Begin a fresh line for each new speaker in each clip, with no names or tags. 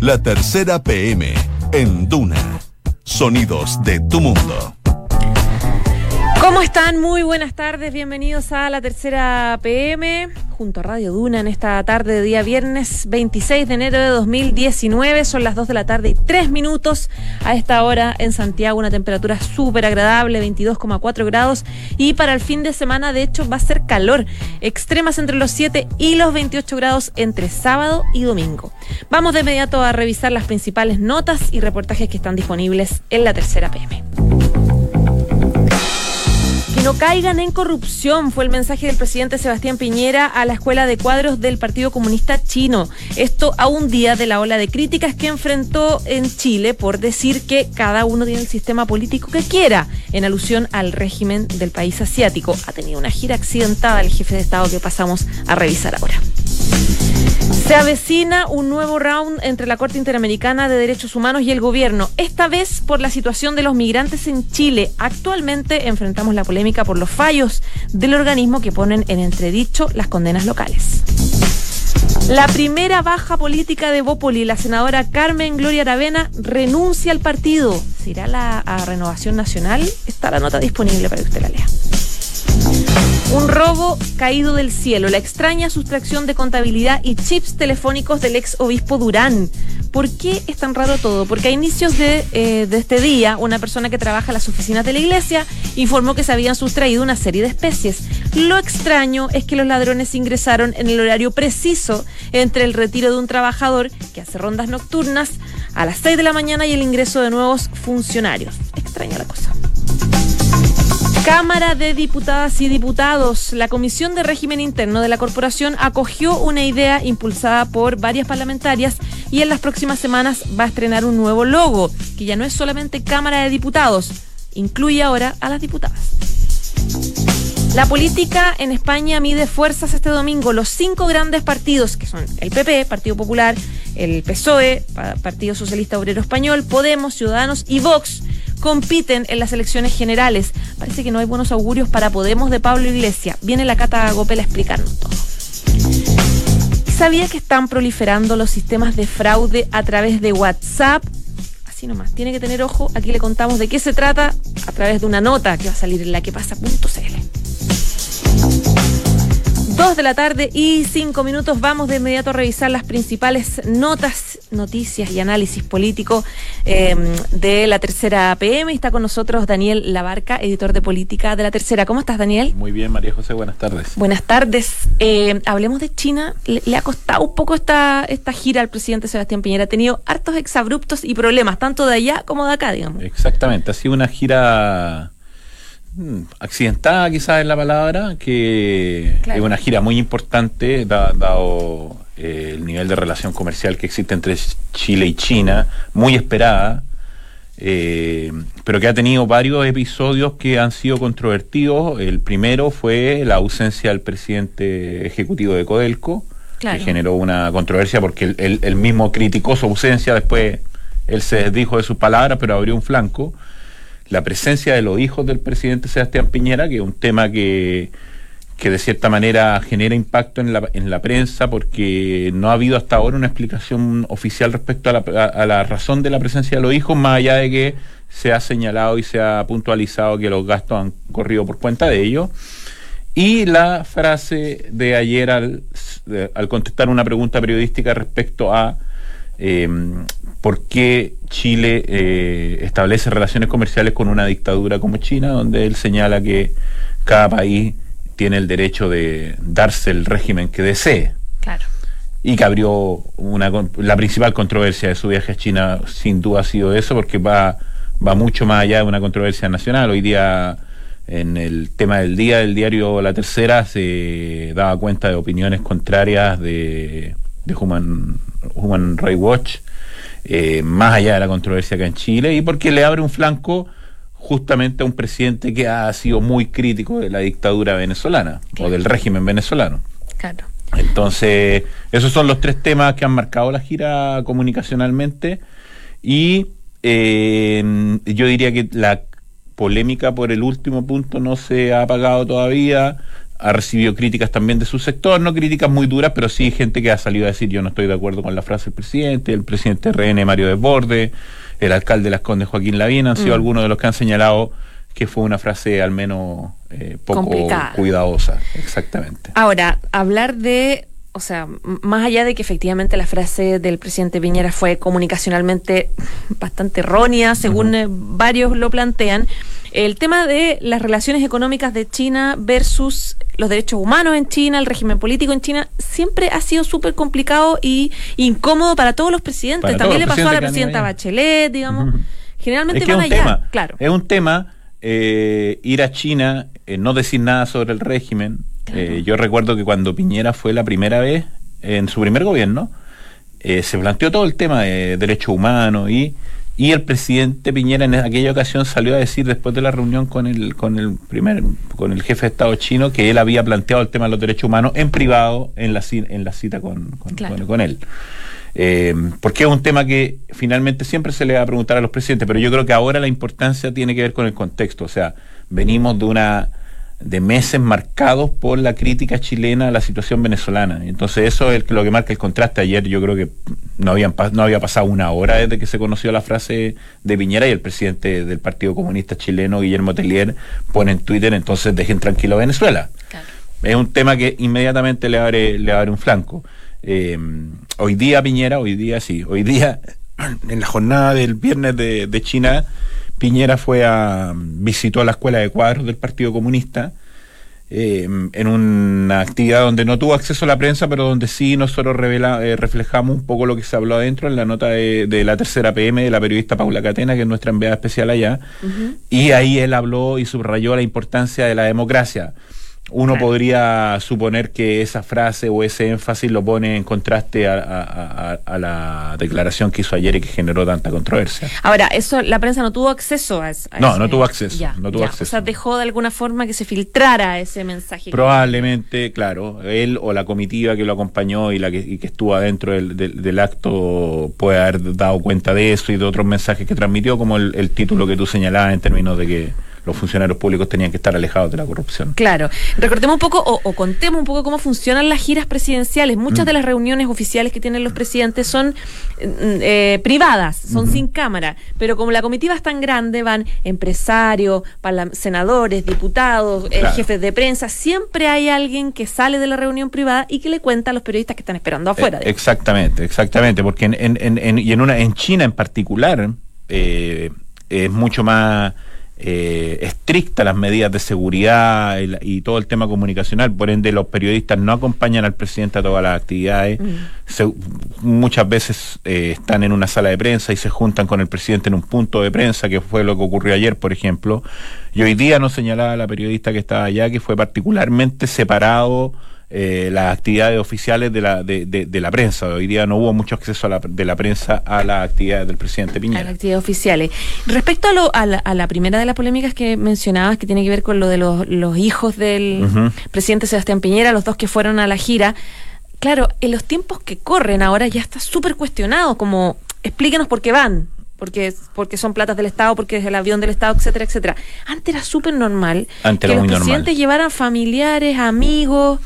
La tercera PM en Duna. Sonidos de tu mundo.
¿Cómo están? Muy buenas tardes, bienvenidos a la tercera PM junto a Radio Duna en esta tarde de día viernes 26 de enero de 2019. Son las 2 de la tarde y 3 minutos a esta hora en Santiago, una temperatura súper agradable, 22,4 grados y para el fin de semana de hecho va a ser calor, extremas entre los 7 y los 28 grados entre sábado y domingo. Vamos de inmediato a revisar las principales notas y reportajes que están disponibles en la tercera PM no caigan en corrupción, fue el mensaje del presidente Sebastián Piñera a la Escuela de Cuadros del Partido Comunista Chino. Esto a un día de la ola de críticas que enfrentó en Chile por decir que cada uno tiene el sistema político que quiera, en alusión al régimen del país asiático. Ha tenido una gira accidentada el jefe de Estado que pasamos a revisar ahora. Se avecina un nuevo round entre la Corte Interamericana de Derechos Humanos y el gobierno, esta vez por la situación de los migrantes en Chile. Actualmente enfrentamos la polémica por los fallos del organismo que ponen en entredicho las condenas locales. La primera baja política de Bópoli, la senadora Carmen Gloria Aravena, renuncia al partido. ¿Se irá la, a Renovación Nacional? Está la nota disponible para que usted la lea. Un robo caído del cielo, la extraña sustracción de contabilidad y chips telefónicos del ex obispo Durán. ¿Por qué es tan raro todo? Porque a inicios de, eh, de, este día, una persona que trabaja en las oficinas de la iglesia informó que se habían sustraído una serie de especies. Lo extraño es que los ladrones ingresaron en el horario preciso entre el retiro de un trabajador que hace rondas nocturnas a las 6 de la mañana y el ingreso de nuevos funcionarios. Extraña la cosa. Cámara de Diputadas y Diputados, la Comisión de Régimen Interno de la Corporación acogió una idea impulsada por varias parlamentarias y en las próximas semanas va a estrenar un nuevo logo, que ya no es solamente Cámara de Diputados, incluye ahora a las diputadas. La política en España mide fuerzas este domingo. Los cinco grandes partidos, que son el PP, Partido Popular, el PSOE, Partido Socialista Obrero Español, Podemos, Ciudadanos y Vox, compiten en las elecciones generales. Parece que no hay buenos augurios para Podemos de Pablo Iglesias. Viene la Cata Gopel a explicarnos todo. ¿Sabía que están proliferando los sistemas de fraude a través de WhatsApp? Así nomás, tiene que tener ojo. Aquí le contamos de qué se trata a través de una nota que va a salir en la que pasa.cl. Dos de la tarde y cinco minutos. Vamos de inmediato a revisar las principales notas, noticias y análisis político em, de la tercera PM. Está con nosotros Daniel Labarca, editor de política de la tercera. ¿Cómo estás, Daniel?
Muy bien, María José. Buenas tardes.
Buenas tardes. Eh, hablemos de China. Le, ha costado un poco esta, esta gira al presidente Sebastián Piñera. Ha tenido hartos exabruptos y problemas, tanto de allá como de acá, digamos.
Exactamente. Ha sido una gira accidentada quizás es la palabra, que es una gira muy importante, dado eh, el nivel de relación comercial que existe entre Chile y China, muy esperada, eh, pero que ha tenido varios episodios que han sido controvertidos. El primero fue la ausencia del presidente ejecutivo de Codelco, que generó una controversia porque él mismo criticó su ausencia, después él se desdijo de sus palabras, pero abrió un flanco la presencia de los hijos del presidente Sebastián Piñera, que es un tema que, que de cierta manera genera impacto en la, en la prensa porque no ha habido hasta ahora una explicación oficial respecto a la, a la razón de la presencia de los hijos, más allá de que se ha señalado y se ha puntualizado que los gastos han corrido por cuenta de ellos. Y la frase de ayer al, al contestar una pregunta periodística respecto a eh, por qué Chile eh, establece relaciones comerciales con una dictadura como China, donde él señala que cada país tiene el derecho de darse el régimen que desee.
Claro.
Y que abrió una, la principal controversia de su viaje a China, sin duda ha sido eso, porque va, va mucho más allá de una controversia nacional. Hoy día, en el tema del día del diario La Tercera, se daba cuenta de opiniones contrarias de, de Human, Human Rights Watch eh, más allá de la controversia acá en Chile, y porque le abre un flanco justamente a un presidente que ha sido muy crítico de la dictadura venezolana o del régimen venezolano.
Claro.
Entonces, esos son los tres temas que han marcado la gira comunicacionalmente y eh, yo diría que la polémica por el último punto no se ha apagado todavía. Ha recibido críticas también de su sector, no críticas muy duras, pero sí gente que ha salido a decir yo no estoy de acuerdo con la frase del presidente, el presidente RN Mario Desborde, el alcalde de Las Condes Joaquín Lavín, han sido mm. algunos de los que han señalado que fue una frase al menos eh, poco cuidadosa, exactamente.
Ahora, hablar de o sea, más allá de que efectivamente la frase del presidente Piñera fue comunicacionalmente bastante errónea, según eh, varios lo plantean, el tema de las relaciones económicas de China versus los derechos humanos en China, el régimen político en China, siempre ha sido súper complicado y incómodo para todos los presidentes. También le pasó a la presidenta Bachelet, digamos. Generalmente
van allá, claro. Es un tema eh, ir a China, eh, no decir nada sobre el régimen, eh, yo recuerdo que cuando Piñera fue la primera vez, en su primer gobierno, eh, se planteó todo el tema de derechos humanos y, y el presidente Piñera en aquella ocasión salió a decir después de la reunión con el, con el primer, con el jefe de Estado chino que él había planteado el tema de los derechos humanos en privado en la, en la cita con, con, él. Eh, porque es un tema que finalmente siempre se le va a preguntar a los presidentes, pero yo creo que ahora la importancia tiene que ver con el contexto. O sea, venimos de una de meses marcados por la crítica chilena a la situación venezolana. Entonces eso es lo que marca el contraste. Ayer yo creo que no, habían, no había pasado una hora desde que se conoció la frase de Piñera y el presidente del Partido Comunista chileno, Guillermo Tellier, pone en Twitter, entonces dejen tranquilo a Venezuela. Es un tema que inmediatamente le abre, le abre un flanco. Eh, hoy día Piñera, hoy día sí, hoy día en la jornada del viernes de, de China Piñera fue a visitó a la escuela de cuadros del Partido Comunista eh, en una actividad donde no tuvo acceso a la prensa, pero donde sí nosotros revela, eh, reflejamos un poco lo que se habló adentro en la nota de, la tercera PM de la periodista Paula Catena, que es nuestra enviada especial allá, y ahí él habló y subrayó la importancia de la democracia. Uno podría suponer que esa frase o ese énfasis lo pone en contraste a, la declaración que hizo ayer y que generó tanta controversia.
Ahora, eso la prensa no tuvo acceso a, eso.
No, no tuvo acceso. no tuvo acceso. O
sea, dejó de alguna forma que se filtrara ese mensaje.
Probablemente, claro, él o la comitiva que lo acompañó y la que, estuvo adentro del, acto puede haber dado cuenta de eso y de otros mensajes que transmitió, como el título que tú señalabas en términos de que los funcionarios públicos tenían que estar alejados de la corrupción.
Claro. Recordemos un poco o, contemos un poco cómo funcionan las giras presidenciales. Muchas mm. de las reuniones oficiales que tienen los presidentes son mm, eh, privadas, son sin cámara, pero como la comitiva es tan grande, van empresarios, senadores, diputados, eh, jefes de prensa, siempre hay alguien que sale de la reunión privada y que le cuenta a los periodistas que están esperando afuera.
Eh, exactamente, exactamente, porque en, en, y en, una, en China en particular es mucho más eh, estricta las medidas de seguridad y, todo el tema comunicacional, por ende los periodistas no acompañan al presidente a todas las actividades, mm. muchas veces eh, están en una sala de prensa y se juntan con el presidente en un punto de prensa, que fue lo que ocurrió ayer, por ejemplo, y hoy día nos señalaba la periodista que estaba allá que fue particularmente separado eh, las actividades oficiales de la, de, de, la prensa. Hoy día no hubo mucho acceso a la, de la prensa a las actividades del presidente Piñera. A
las actividades oficiales. Respecto a, lo, a, la, primera de las polémicas que mencionabas, que tiene que ver con lo de los, los hijos del presidente Sebastián Piñera, los dos que fueron a la gira, claro, en los tiempos que corren ahora ya está súper cuestionado, como explíquenos por qué van, porque porque son platas del Estado, porque es el avión del Estado, etcétera, etcétera. Antes era súper normal que los presidentes llevaran familiares, amigos.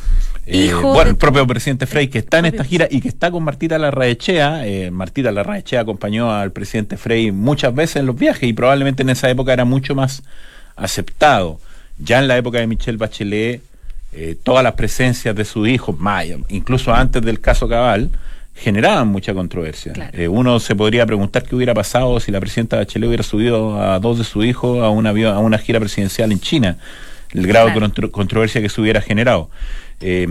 Eh, bueno, el propio presidente Frey que está en esta gira y que está con Martita Larraechea. Eh, Martita Larraechea acompañó al presidente Frey muchas veces en los viajes y probablemente en esa época era mucho más aceptado. Ya en la época de Michelle Bachelet, eh, todas las presencias de su hijo, Maya, incluso antes del caso Cabal, generaban mucha controversia. Eh, uno se podría preguntar qué hubiera pasado si la presidenta Bachelet hubiera subido a dos de sus hijos a una, a una gira presidencial en China, el grado de controversia que se hubiera generado. Eh,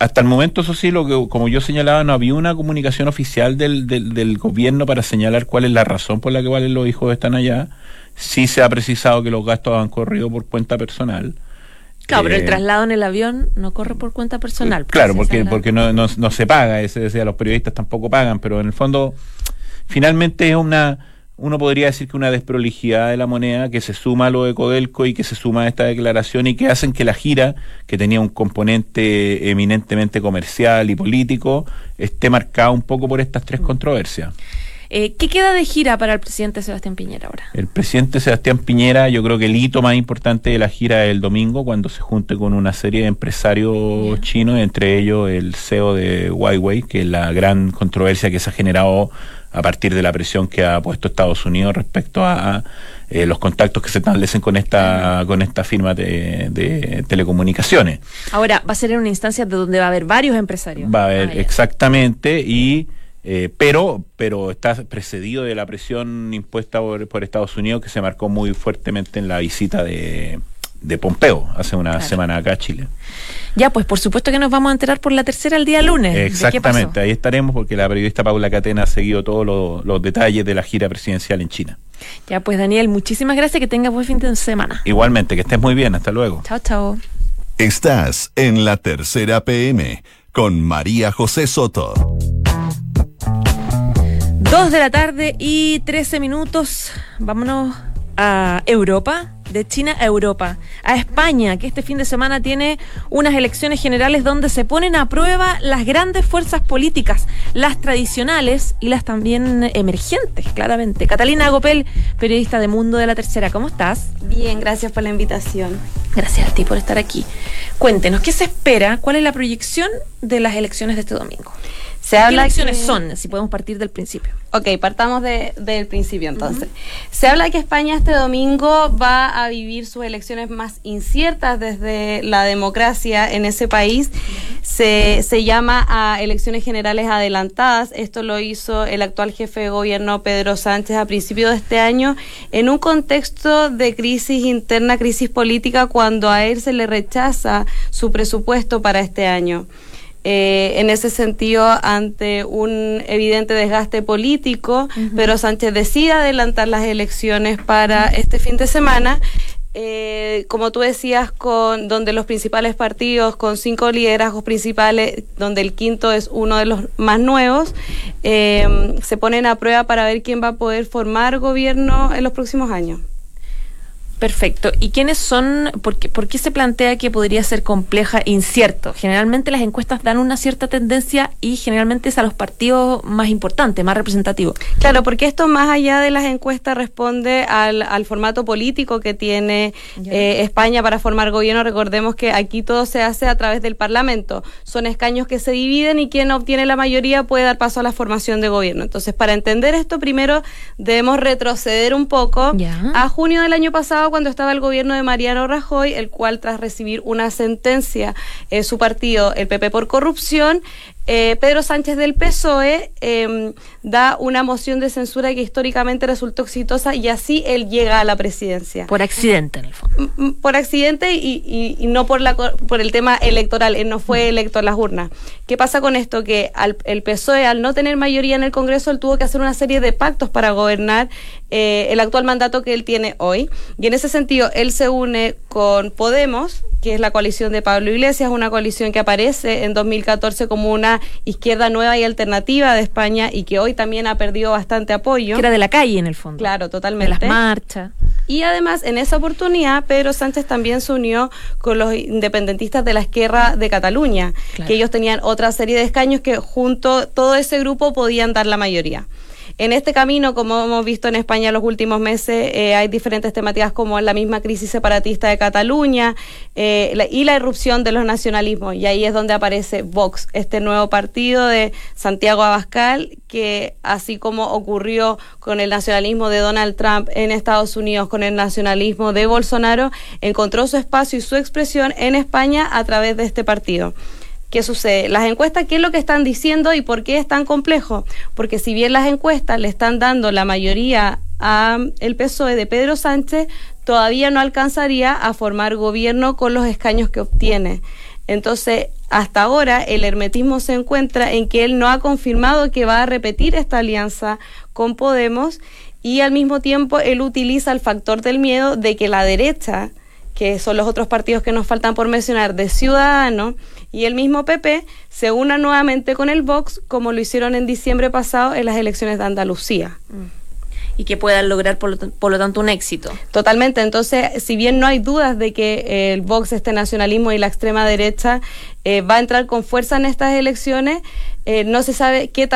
hasta el momento, eso sí, lo que, como yo señalaba, no había una comunicación oficial del, del, gobierno para señalar cuál es la razón por la que valen los hijos están allá. Sí se ha precisado que los gastos han corrido por cuenta personal.
Claro, pero el eh, traslado en el avión no corre por cuenta personal.
Pues, claro, porque, porque no, no, no se paga, ese decía, los periodistas tampoco pagan, pero en el fondo, finalmente es una uno podría decir que una desprolijidad de la moneda que se suma a lo de Codelco y que se suma a esta declaración y que hacen que la gira, que tenía un componente eminentemente comercial y político, esté marcada un poco por estas tres mm. controversias.
Eh, ¿Qué queda de gira para el presidente Sebastián Piñera ahora?
El presidente Sebastián Piñera, yo creo que el hito más importante de la gira es el domingo, cuando se junte con una serie de empresarios chinos, entre ellos el CEO de Huawei, que es la gran controversia que se ha generado a partir de la presión que ha puesto Estados Unidos respecto a, eh, los contactos que se establecen con esta con esta firma de, telecomunicaciones.
Ahora, va a ser en una instancia de donde va a haber varios empresarios.
Va a haber, ah, exactamente, y eh, pero, pero está precedido de la presión impuesta por, Estados Unidos que se marcó muy fuertemente en la visita de, de Pompeo hace una semana acá a Chile.
Ya, pues por supuesto que nos vamos a enterar por la tercera el día lunes.
Exactamente, ahí estaremos porque la periodista Paula Catena ha seguido todos los, detalles de la gira presidencial en China.
Ya, pues Daniel, muchísimas gracias, que tengas buen fin de semana.
Igualmente, que estés muy bien, hasta luego.
Chao, chao.
Estás en la tercera PM con María José Soto.
Dos de la tarde y trece minutos. Vámonos a Europa de China a Europa, a España, que este fin de semana tiene unas elecciones generales donde se ponen a prueba las grandes fuerzas políticas, las tradicionales y las también emergentes, claramente. Catalina Agopel, periodista de Mundo de la Tercera, ¿cómo estás?
Bien, gracias por la invitación.
Gracias a ti por estar aquí. Cuéntenos, ¿qué se espera? ¿Cuál es la proyección de las elecciones de este domingo? Se ¿Qué elecciones son? Si podemos partir del principio.
Ok, partamos del principio entonces. Se habla que España este domingo va a vivir sus elecciones más inciertas desde la democracia en ese país. Se, se llama a elecciones generales adelantadas. Esto lo hizo el actual jefe de gobierno Pedro Sánchez a principios de este año en un contexto de crisis interna, crisis política, cuando a él se le rechaza su presupuesto para este año. Eh, en ese sentido, ante un evidente desgaste político, pero Sánchez decide adelantar las elecciones para este fin de semana. Eh, como tú decías, con donde los principales partidos, con cinco liderazgos principales, donde el quinto es uno de los más nuevos, eh, se ponen a prueba para ver quién va a poder formar gobierno en los próximos años.
Perfecto. ¿Y quiénes son? Por qué, se plantea que podría ser compleja e incierto? Generalmente las encuestas dan una cierta tendencia y generalmente es a los partidos más importantes, más representativos.
Claro, porque esto más allá de las encuestas responde al, formato político que tiene eh, España para formar gobierno. Recordemos que aquí todo se hace a través del Parlamento. Son escaños que se dividen y quien obtiene la mayoría puede dar paso a la formación de gobierno. Entonces, para entender esto, primero debemos retroceder un poco a junio del año pasado cuando estaba el gobierno de Mariano Rajoy, el cual tras recibir una sentencia, eh, su partido, el PP por corrupción, eh, Pedro Sánchez del PSOE em, da una moción de censura que históricamente resultó exitosa y así él llega a la presidencia.
Por accidente, en el fondo.
Por accidente y, no por, la, por el tema electoral, él no fue electo en las urnas. ¿Qué pasa con esto? Que al, el PSOE, al no tener mayoría en el Congreso, él tuvo que hacer una serie de pactos para gobernar eh, el actual mandato que él tiene hoy. Y en ese sentido, él se une con Podemos, que es la coalición de Pablo Iglesias, una coalición que aparece en 2014 como una izquierda nueva y alternativa de España y que hoy también ha perdido bastante apoyo.
Que era de la calle en el fondo.
Claro, totalmente.
De las marchas.
Y además, en esa oportunidad, Pedro Sánchez también se unió con los independentistas de la izquierda de Cataluña, que ellos tenían otra serie de escaños que junto todo ese grupo podían dar la mayoría. En este camino, como hemos visto en España en los últimos meses, eh, hay diferentes temáticas como la misma crisis separatista de Cataluña eh, y la irrupción de los nacionalismos. Y ahí es donde aparece Vox, este nuevo partido de Santiago Abascal, que así como ocurrió con el nacionalismo de Donald Trump en Estados Unidos, con el nacionalismo de Bolsonaro, encontró su espacio y su expresión en España a través de este partido. ¿Qué sucede? Las encuestas, ¿qué es lo que están diciendo y por qué es tan complejo? Porque si bien las encuestas le están dando la mayoría a el PSOE de Pedro Sánchez, todavía no alcanzaría a formar gobierno con los escaños que obtiene. Entonces, hasta ahora el hermetismo se encuentra en que él no ha confirmado que va a repetir esta alianza con Podemos y al mismo tiempo él utiliza el factor del miedo de que la derecha, que son los otros partidos que nos faltan por mencionar, de Ciudadanos, y el mismo PP se una nuevamente con el Vox como lo hicieron en diciembre pasado en las elecciones de Andalucía.
Mm. Y que puedan lograr, por lo, tanto, un éxito.
Totalmente. Entonces, si bien no hay dudas de que el Vox, este nacionalismo y la extrema derecha eh, va a entrar con fuerza en estas elecciones, eh, no se sabe qué,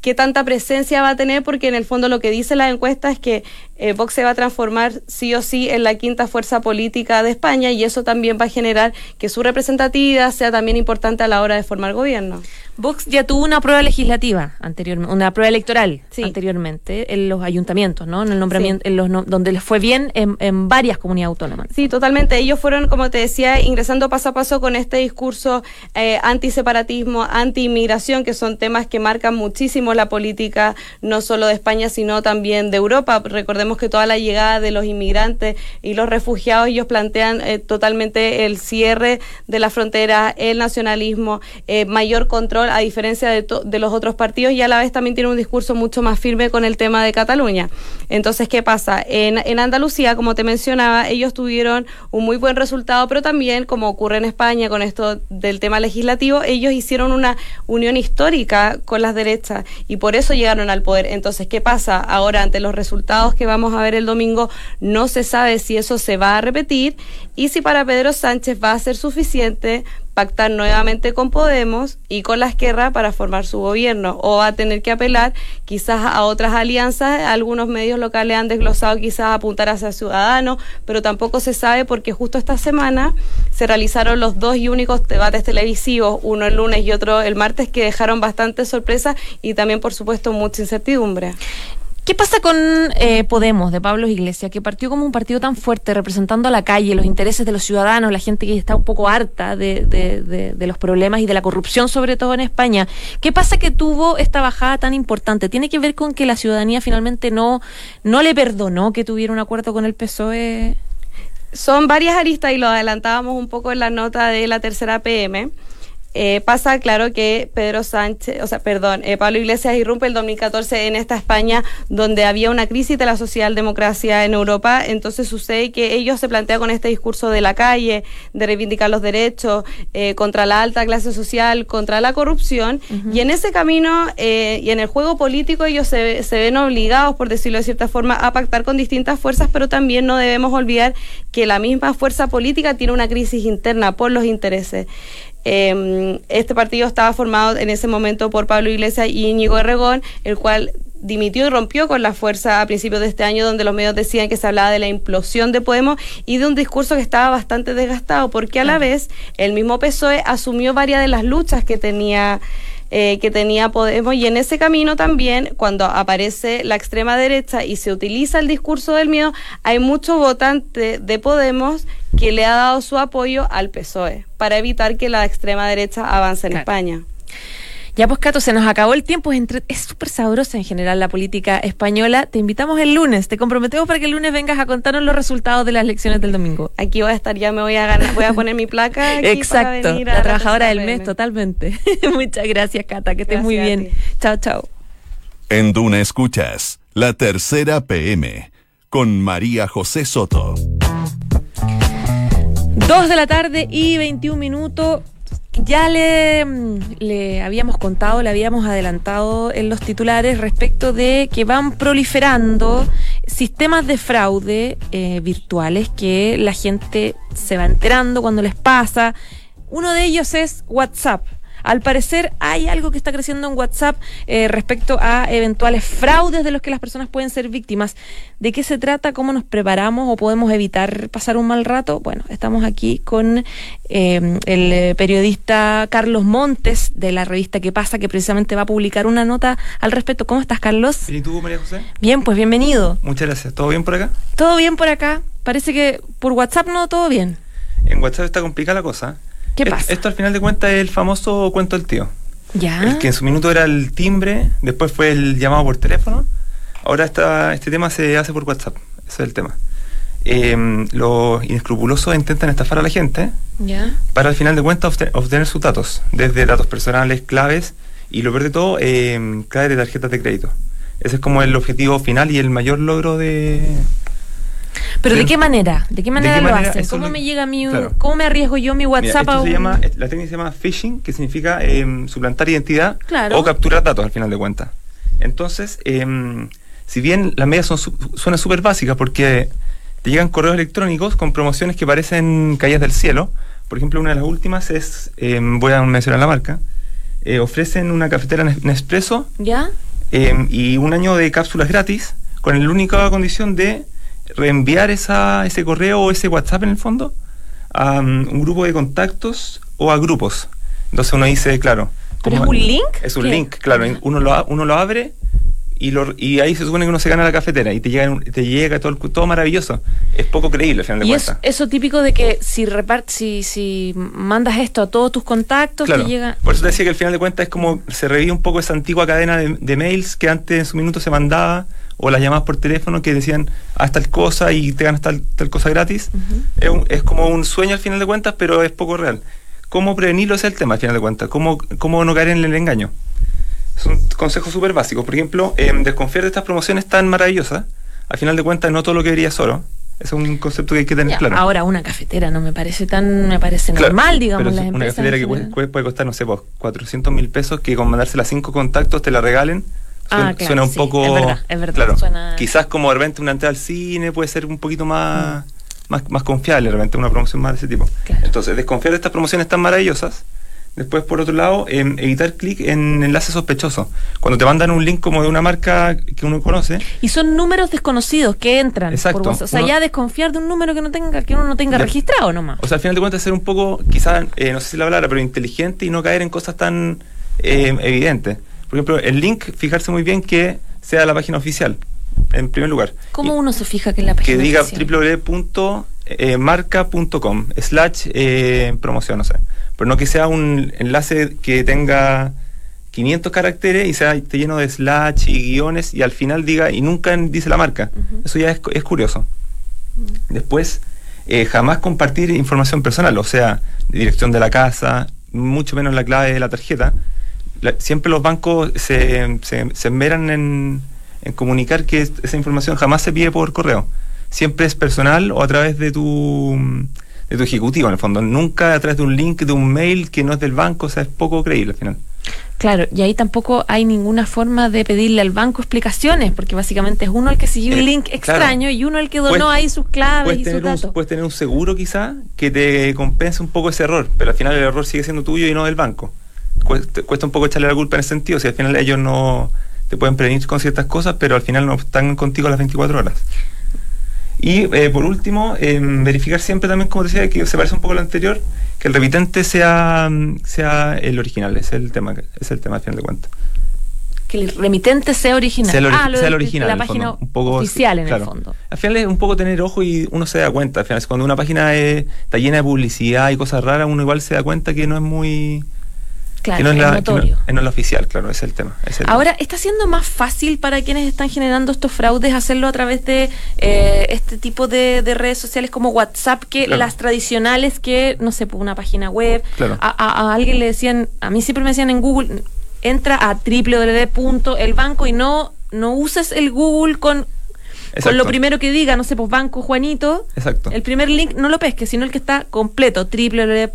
qué tanta presencia va a tener, porque en el fondo lo que dice la encuesta es que eh, Vox se va a transformar sí o sí en la quinta fuerza política de España y eso también va a generar que su representatividad sea también importante a la hora de formar gobierno.
Vox ya tuvo una prueba legislativa anteriormente, una prueba electoral anteriormente en los ayuntamientos, ¿no? En el nombramiento, en los donde les fue bien en, varias comunidades autónomas.
Sí, totalmente. Ellos fueron, como te decía, ingresando paso a paso con este discurso eh, antiseparatismo, anti-inmigración, que son temas que marcan muchísimo la política no solo de España, sino también de Europa. Recordemos que toda la llegada de los inmigrantes y los refugiados, ellos plantean eh, totalmente el cierre de la frontera, el nacionalismo, eh, mayor control, a diferencia de, de los otros partidos, y a la vez también tiene un discurso mucho más firme con el tema de Cataluña. Entonces, ¿qué pasa? En, en Andalucía, como te mencionaba, ellos tuvieron un muy buen resultado, pero también, como ocurre en España con esto del tema legislativo, ellos hicieron una unión histórica con las derechas y por eso llegaron al poder. Entonces, ¿qué pasa? Ahora, ante los resultados que vamos a ver el domingo, no se sabe si eso se va a repetir y si para Pedro Sánchez va a ser suficiente pactar nuevamente con Podemos y con la izquierda para formar su gobierno o a tener que apelar quizás a otras alianzas. Algunos medios locales han desglosado quizás apuntar hacia Ciudadanos, pero tampoco se sabe porque justo esta semana se realizaron los dos y únicos debates televisivos, uno el lunes y otro el martes, que dejaron bastante sorpresa y también, por supuesto, mucha incertidumbre.
¿Qué pasa con eh, Podemos de Pablo Iglesias, que partió como un partido tan fuerte, representando a la calle, los intereses de los ciudadanos, la gente que está un poco harta de, de, los problemas y de la corrupción, sobre todo en España? ¿Qué pasa que tuvo esta bajada tan importante? ¿Tiene que ver con que la ciudadanía finalmente no, no le perdonó que tuviera un acuerdo con el PSOE?
Son varias aristas y lo adelantábamos un poco en la nota de la tercera PM. Eh, pasa claro que Pedro Sánchez, o sea, perdón, eh, Pablo Iglesias irrumpe el 2014 en esta España donde había una crisis de la socialdemocracia en Europa, entonces sucede que ellos se plantean con este discurso de la calle, de reivindicar los derechos eh, contra la alta clase social, contra la corrupción, y en ese camino y en el juego político ellos se, se ven obligados, por decirlo de cierta forma, a pactar con distintas fuerzas, pero también no debemos olvidar que la misma fuerza política tiene una crisis interna por los intereses. Eh, este partido estaba formado en ese momento por Pablo Iglesias y Íñigo Erregón, el cual dimitió y rompió con la fuerza a principios de este año, donde los medios decían que se hablaba de la implosión de Podemos y de un discurso que estaba bastante desgastado, porque a la vez el mismo PSOE asumió varias de las luchas que tenía eh, que tenía Podemos y en ese camino también cuando aparece la extrema derecha y se utiliza el discurso del miedo hay mucho votante de Podemos que le ha dado su apoyo al PSOE para evitar que la extrema derecha avance en España.
Ya pues Cato, se nos acabó el tiempo, es súper sabrosa en general la política española. Te invitamos el lunes, te comprometemos para que el lunes vengas a contarnos los resultados de las elecciones del domingo.
Aquí voy a estar, ya me voy a ganar, voy a poner mi placa. Aquí
Exacto, la trabajadora del mes, totalmente. Muchas gracias Cata, que estés muy bien. Chao, chao.
En Duna Escuchas, la tercera PM, con María José Soto.
Dos de la tarde y 21 minutos. Ya le, le, habíamos contado, le habíamos adelantado en los titulares respecto de que van proliferando sistemas de fraude eh, virtuales que la gente se va enterando cuando les pasa. Uno de ellos es WhatsApp. Al parecer hay algo que está creciendo en WhatsApp eh, respecto a eventuales fraudes de los que las personas pueden ser víctimas. ¿De qué se trata? ¿Cómo nos preparamos o podemos evitar pasar un mal rato? Bueno, estamos aquí con eh, el periodista Carlos Montes de la revista ¿Qué pasa? que precisamente va a publicar una nota al respecto. ¿Cómo estás, Carlos?
¿Y tú, María José?
Bien, pues bienvenido.
Muchas gracias. ¿Todo bien por acá?
Todo bien por acá. Parece que por WhatsApp no, todo bien.
En WhatsApp está complicada la cosa.
¿Qué pasa?
Esto al final de cuentas es el famoso cuento del tío.
Ya.
El que en su minuto era el timbre, después fue el llamado por teléfono. Ahora está, este tema se hace por WhatsApp. Ese es el tema. Em, los inescrupulosos intentan estafar a la gente
ya.
para al final de cuentas obtener, sus datos, desde datos personales, claves y lo peor de todo, eh, claves de tarjetas de crédito. Ese es como el objetivo final y el mayor logro de,
pero ¿de qué manera? ¿De qué manera, lo hacen? ¿Cómo me llega mi, cómo me arriesgo yo mi WhatsApp
a La técnica se llama phishing, que significa em, suplantar identidad o capturar datos al final de cuentas. Entonces, em, si bien las medidas son suenan súper básicas porque te llegan correos electrónicos con promociones que parecen caídas del cielo. Por ejemplo, una de las últimas es, em, voy a mencionar la marca, eh, ofrecen una cafetera Nespresso
¿Ya?
em, y un año de cápsulas gratis con la única condición de reenviar esa, ese correo o ese WhatsApp en el fondo a um, un grupo de contactos o a grupos. Entonces uno dice, claro.
¿Pero es un link?
Es un link, claro. Uno lo, uno lo abre y, lo, y ahí se supone que uno se gana la cafetera y te llega, te llega todo, todo maravilloso. Es poco creíble al final de
y cuentas. eso típico de que si, repart, si, si mandas esto a todos tus contactos, te llega...
Por eso te decía que al final de cuentas es como se revive un poco esa antigua cadena de, mails que antes en su minuto se mandaba o las llamadas por teléfono que decían haz tal cosa y te ganas tal, tal cosa gratis. es, es, como un sueño al final de cuentas, pero es poco real. ¿Cómo prevenirlo es el tema al final de cuentas? ¿Cómo, cómo no caer en el engaño? Son consejos súper básicos. Por ejemplo, em, desconfiar de estas promociones tan maravillosas. Al final de cuentas, no todo lo que debería solo. Ese es un concepto que hay que tener claro.
Ahora, una cafetera no me parece tan, me parece normal, digamos.
Pero una cafetera que puede, costar, no sé, pues, 400 mil pesos, que con mandársela a cinco contactos te la regalen.
Suena, ah, suena
un poco.
Es verdad, es verdad.
Claro, Quizás como de repente una entrada al cine puede ser un poquito más, mm. más, confiable, de repente una promoción más de ese tipo. Entonces, desconfiar de estas promociones tan maravillosas Después, por otro lado, evitar clic en enlaces sospechosos. Cuando te mandan un link como de una marca que uno conoce.
Y son números desconocidos que entran.
Exacto.
o sea, ya desconfiar de un número que no tenga, que uno no tenga registrado nomás.
O sea, al final de cuentas ser un poco, quizás, eh, no sé si la palabra, pero inteligente y no caer en cosas tan eh, evidentes. Por ejemplo, el link, fijarse muy bien que sea la página oficial, en primer lugar.
¿Cómo uno se fija que es la página
Que diga www.marca.com slash eh, promoción, no sé pero no que sea un enlace que tenga 500 caracteres y sea esté lleno de slash y guiones y al final diga y nunca dice la marca. Eso ya es, es curioso. Después, eh, jamás compartir información personal, o sea, dirección de la casa, mucho menos la clave de la tarjeta. Siempre los bancos se, se, en, en comunicar que esa información jamás se pide por correo. Siempre es personal o a través de tu de tu ejecutivo, en el fondo. Nunca a través de un link, de un mail que no es del banco, o sea, es poco creíble al final.
Claro, y ahí tampoco hay ninguna forma de pedirle al banco explicaciones, porque básicamente es uno el que siguió un eh, link extraño y uno el que donó ahí sus claves y sus datos.
puedes tener un seguro quizá que te compense un poco ese error, pero al final el error sigue siendo tuyo y no del banco. Cuesta, cuesta un poco echarle la culpa en ese sentido, si al final ellos no te pueden prevenir con ciertas cosas, pero al final no están contigo las 24 horas. Y eh, por último, em, verificar siempre también, como decía, que se parece un poco a lo anterior, que el remitente sea, sea el original, es el tema, es el tema al final de cuentas.
Que el remitente sea original.
Sea, ah, el original.
La página un poco, oficial en el fondo.
Al final es un poco tener ojo y uno se da cuenta. Al final, cuando una página está llena de publicidad y cosas raras, uno igual se da cuenta que no es muy
Claro, no es, la,
no, oficial, claro, es el tema.
Ahora, ¿está siendo más fácil para quienes están generando estos fraudes hacerlo a través de eh, este tipo de, redes sociales como WhatsApp que las tradicionales que, no sé, pues una página web? A, alguien le decían, a mí siempre me decían en Google, entra a www.elbanco y no, no uses el Google con con lo primero que diga, no sé, pues Banco Juanito.
Exacto.
El primer link no lo pesque, sino el que está completo, triple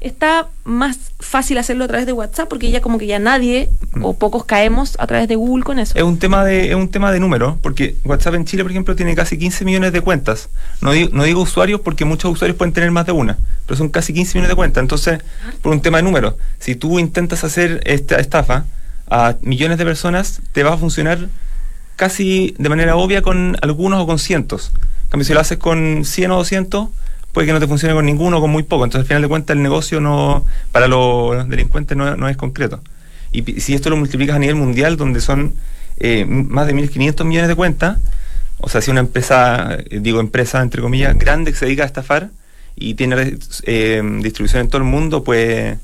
Está más fácil hacerlo a través de WhatsApp porque ya como que ya nadie o mm. pocos caemos a través de Google con eso.
Es un tema de es un tema de número, porque WhatsApp en Chile, por ejemplo, tiene casi 15 millones de cuentas. No digo, no digo usuarios porque muchos usuarios pueden tener más de una, pero son casi 15 millones de cuentas. Entonces, por un tema de número, si tú intentas hacer esta estafa a millones de personas, te va a funcionar casi de manera obvia con algunos o con cientos. En cambio, si lo haces con 100 o 200, puede que no te funcione con ninguno o con muy poco. Entonces, al final de cuentas, el negocio no para los delincuentes no, es concreto. Y si esto lo multiplicas a nivel mundial, donde son eh, más de 1.500 millones de cuentas, o sea, si una empresa, eh, digo empresa entre comillas, grande que se dedica a estafar y tiene eh, distribución en todo el mundo, pues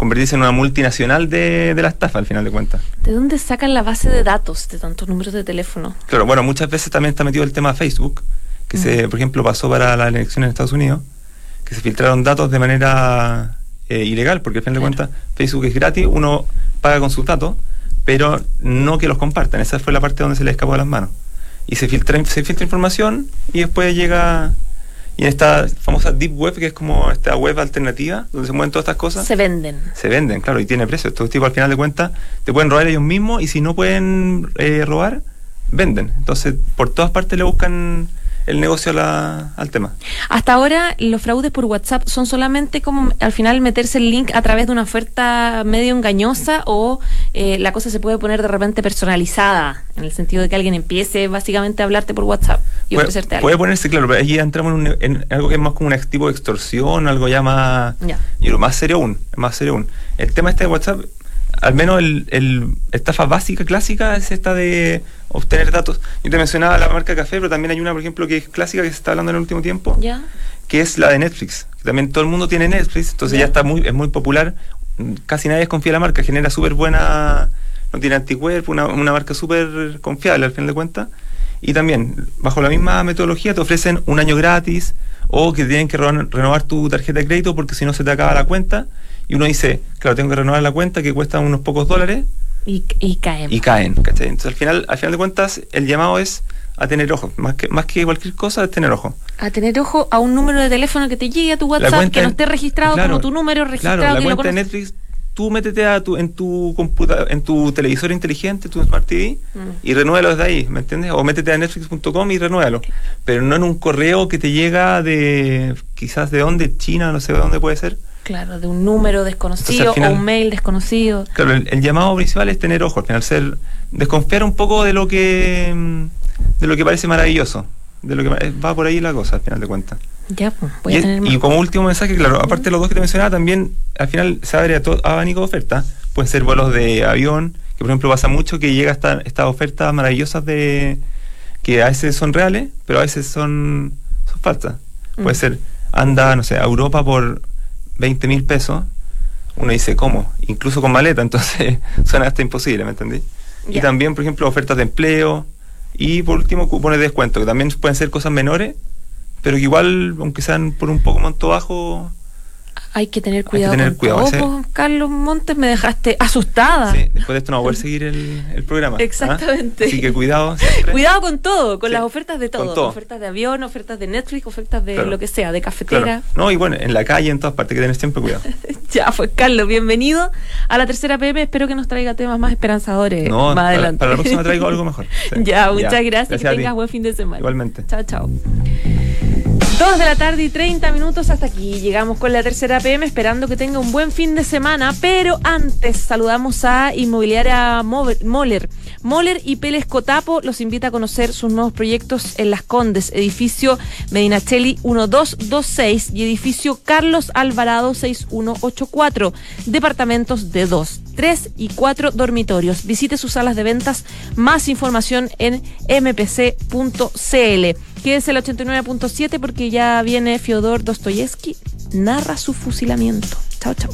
convertirse en una multinacional de, la estafa al final de cuentas.
¿De dónde sacan la base de datos de tantos números de teléfono?
Claro, bueno, muchas veces también está metido el tema Facebook, que se, por ejemplo, pasó para la elección en Estados Unidos, que se filtraron datos de manera eh, ilegal, porque al final de cuentas Facebook es gratis, uno paga con sus datos, pero no que los compartan. Esa fue la parte donde se le escapó de las manos. Y se filtra, se filtra información y después llega y en esta famosa Deep Web, que es como esta web alternativa, donde se mueven todas estas cosas.
Se venden.
Se venden, claro, y tiene precio. Estos tipos al final de cuentas te pueden robar ellos mismos y si no pueden eh, robar, venden. Entonces, por todas partes le buscan el negocio al tema.
Hasta ahora los fraudes por WhatsApp son solamente como al final meterse el link a través de una oferta medio engañosa o eh, la cosa se puede poner de repente personalizada, en el sentido de que alguien empiece básicamente a hablarte por WhatsApp y
puede,
ofrecerte
algo. Puede ponerse, claro, pero ahí entramos en, algo que es más como un activo de extorsión, algo ya más, lo más serio aún, más serio aún. El tema este de WhatsApp al menos el, estafa básica, clásica, es esta de obtener datos. Yo te mencionaba la marca café, pero también hay una, por ejemplo, que es clásica que se está hablando en el último tiempo, que es la de Netflix. también todo el mundo tiene Netflix, entonces ya está muy, es muy popular. Casi nadie desconfía de la marca, genera súper buena, no tiene anticuerpo, una, una marca súper confiable al fin de cuentas. Y también, bajo la misma metodología, te ofrecen un año gratis o que tienen que renovar tu tarjeta de crédito porque si no se te acaba la cuenta y uno dice, claro, tengo que renovar la cuenta que cuesta unos pocos dólares.
Y, caen.
Y caen, ¿cachai? Entonces al final, al final de cuentas, el llamado es a tener ojo, más que, más que cualquier cosa es tener ojo.
A tener ojo a un número de teléfono que te llegue a tu WhatsApp, que no esté registrado como tu número registrado.
Claro, la cuenta de Netflix, tú métete a tu, en tu computador, en tu televisor inteligente, tu Smart TV, mm. y renuévalo desde ahí, ¿me entiendes? O métete a netflix.com y renuévalo. Pero no en un correo que te llega de, quizás de dónde, China, no sé de dónde puede ser
Claro, de un número desconocido o un mail desconocido.
Claro, el, llamado principal es tener ojo, al final ser desconfiar un poco de lo que de lo que parece maravilloso, de lo que va por ahí la cosa al final de cuentas.
Ya, pues, voy
y,
a tener
y como último mensaje, claro, aparte de los dos que te mencionaba, también al final se abre a todo abanico de ofertas. Pueden ser vuelos de avión, que por ejemplo pasa mucho que llega hasta estas ofertas maravillosas de que a veces son reales, pero a veces son, son falsas. Puede mm. ser, anda, no sé, a Europa por 20 mil pesos, uno dice, ¿cómo? Incluso con maleta, entonces suena hasta imposible, ¿me entendí? Y también, por ejemplo, ofertas de empleo y por último cupones de descuento, que también pueden ser cosas menores, pero que igual, aunque sean por un poco monto bajo,
hay que tener cuidado. con todo, Carlos Montes, me dejaste asustada.
Sí, después de esto no voy a poder seguir el, programa. ¿ah?
Exactamente.
Así que cuidado.
Cuidado con todo, con las ofertas de todo. Ofertas de avión, ofertas de Netflix, ofertas de lo que sea, de cafetera.
No, y bueno, en la calle, en todas partes, hay que tener siempre cuidado.
ya, pues Carlos, bienvenido a la tercera PM. Espero que nos traiga temas más esperanzadores más adelante.
Para, la próxima traigo algo mejor.
ya, muchas gracias. que tengas buen fin de semana.
Igualmente.
Chao, chao. Dos de la tarde y 30 minutos hasta aquí. Llegamos con la tercera PM esperando que tenga un buen fin de semana, pero antes saludamos a Inmobiliaria Moller. Moller y Pérez Cotapo los invita a conocer sus nuevos proyectos en Las Condes, edificio Medinachelli 1226 y edificio Carlos Alvarado 6184, departamentos de 2, 3 y 4 dormitorios. Visite sus salas de ventas, más información en mpc.cl que es el 89.7 porque ya viene Fyodor Dostoyevsky, narra su fusilamiento. Chao, chao.